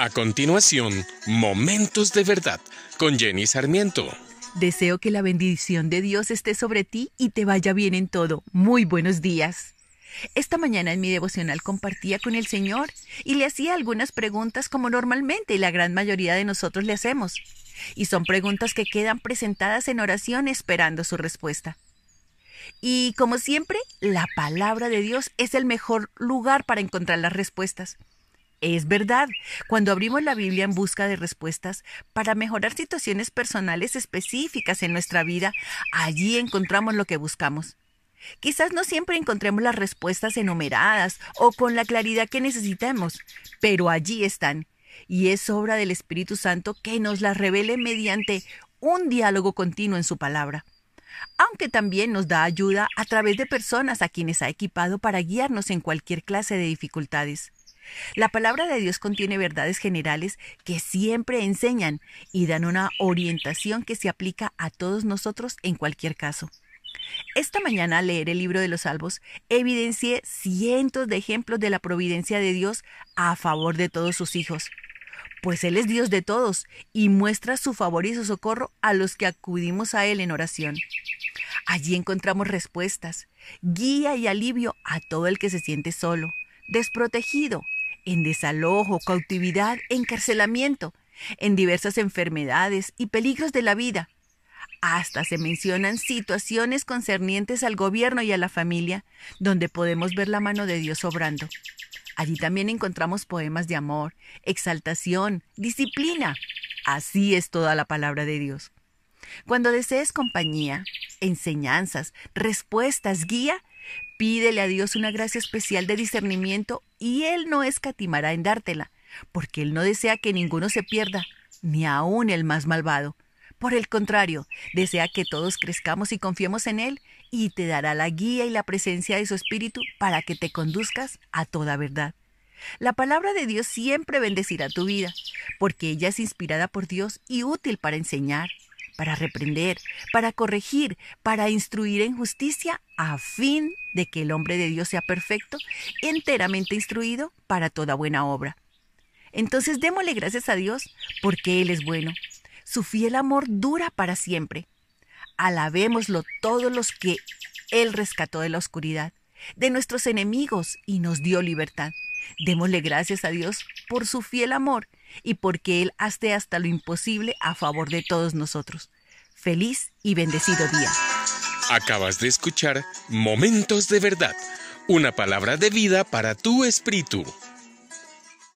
A continuación, Momentos de Verdad con Jenny Sarmiento. Deseo que la bendición de Dios esté sobre ti y te vaya bien en todo. Muy buenos días. Esta mañana en mi devocional compartía con el Señor y le hacía algunas preguntas como normalmente la gran mayoría de nosotros le hacemos. Y son preguntas que quedan presentadas en oración esperando su respuesta. Y como siempre, la palabra de Dios es el mejor lugar para encontrar las respuestas. Es verdad, cuando abrimos la Biblia en busca de respuestas para mejorar situaciones personales específicas en nuestra vida, allí encontramos lo que buscamos. Quizás no siempre encontremos las respuestas enumeradas o con la claridad que necesitamos, pero allí están, y es obra del Espíritu Santo que nos las revele mediante un diálogo continuo en su palabra aunque también nos da ayuda a través de personas a quienes ha equipado para guiarnos en cualquier clase de dificultades. La palabra de Dios contiene verdades generales que siempre enseñan y dan una orientación que se aplica a todos nosotros en cualquier caso. Esta mañana al leer el libro de los salvos evidencié cientos de ejemplos de la providencia de Dios a favor de todos sus hijos, pues Él es Dios de todos y muestra su favor y su socorro a los que acudimos a Él en oración. Allí encontramos respuestas, guía y alivio a todo el que se siente solo, desprotegido, en desalojo, cautividad, encarcelamiento, en diversas enfermedades y peligros de la vida. Hasta se mencionan situaciones concernientes al gobierno y a la familia, donde podemos ver la mano de Dios obrando. Allí también encontramos poemas de amor, exaltación, disciplina. Así es toda la palabra de Dios. Cuando desees compañía, enseñanzas, respuestas, guía, Pídele a Dios una gracia especial de discernimiento y Él no escatimará en dártela, porque Él no desea que ninguno se pierda, ni aun el más malvado. Por el contrario, desea que todos crezcamos y confiemos en Él y te dará la guía y la presencia de su Espíritu para que te conduzcas a toda verdad. La palabra de Dios siempre bendecirá tu vida, porque ella es inspirada por Dios y útil para enseñar, para reprender, para corregir, para instruir en justicia, a fin de que el hombre de Dios sea perfecto, enteramente instruido para toda buena obra. Entonces démosle gracias a Dios porque Él es bueno. Su fiel amor dura para siempre. Alabémoslo todos los que Él rescató de la oscuridad, de nuestros enemigos y nos dio libertad. Démosle gracias a Dios por su fiel amor y porque Él hace hasta lo imposible a favor de todos nosotros. Feliz y bendecido día. Acabas de escuchar Momentos de Verdad, una palabra de vida para tu espíritu.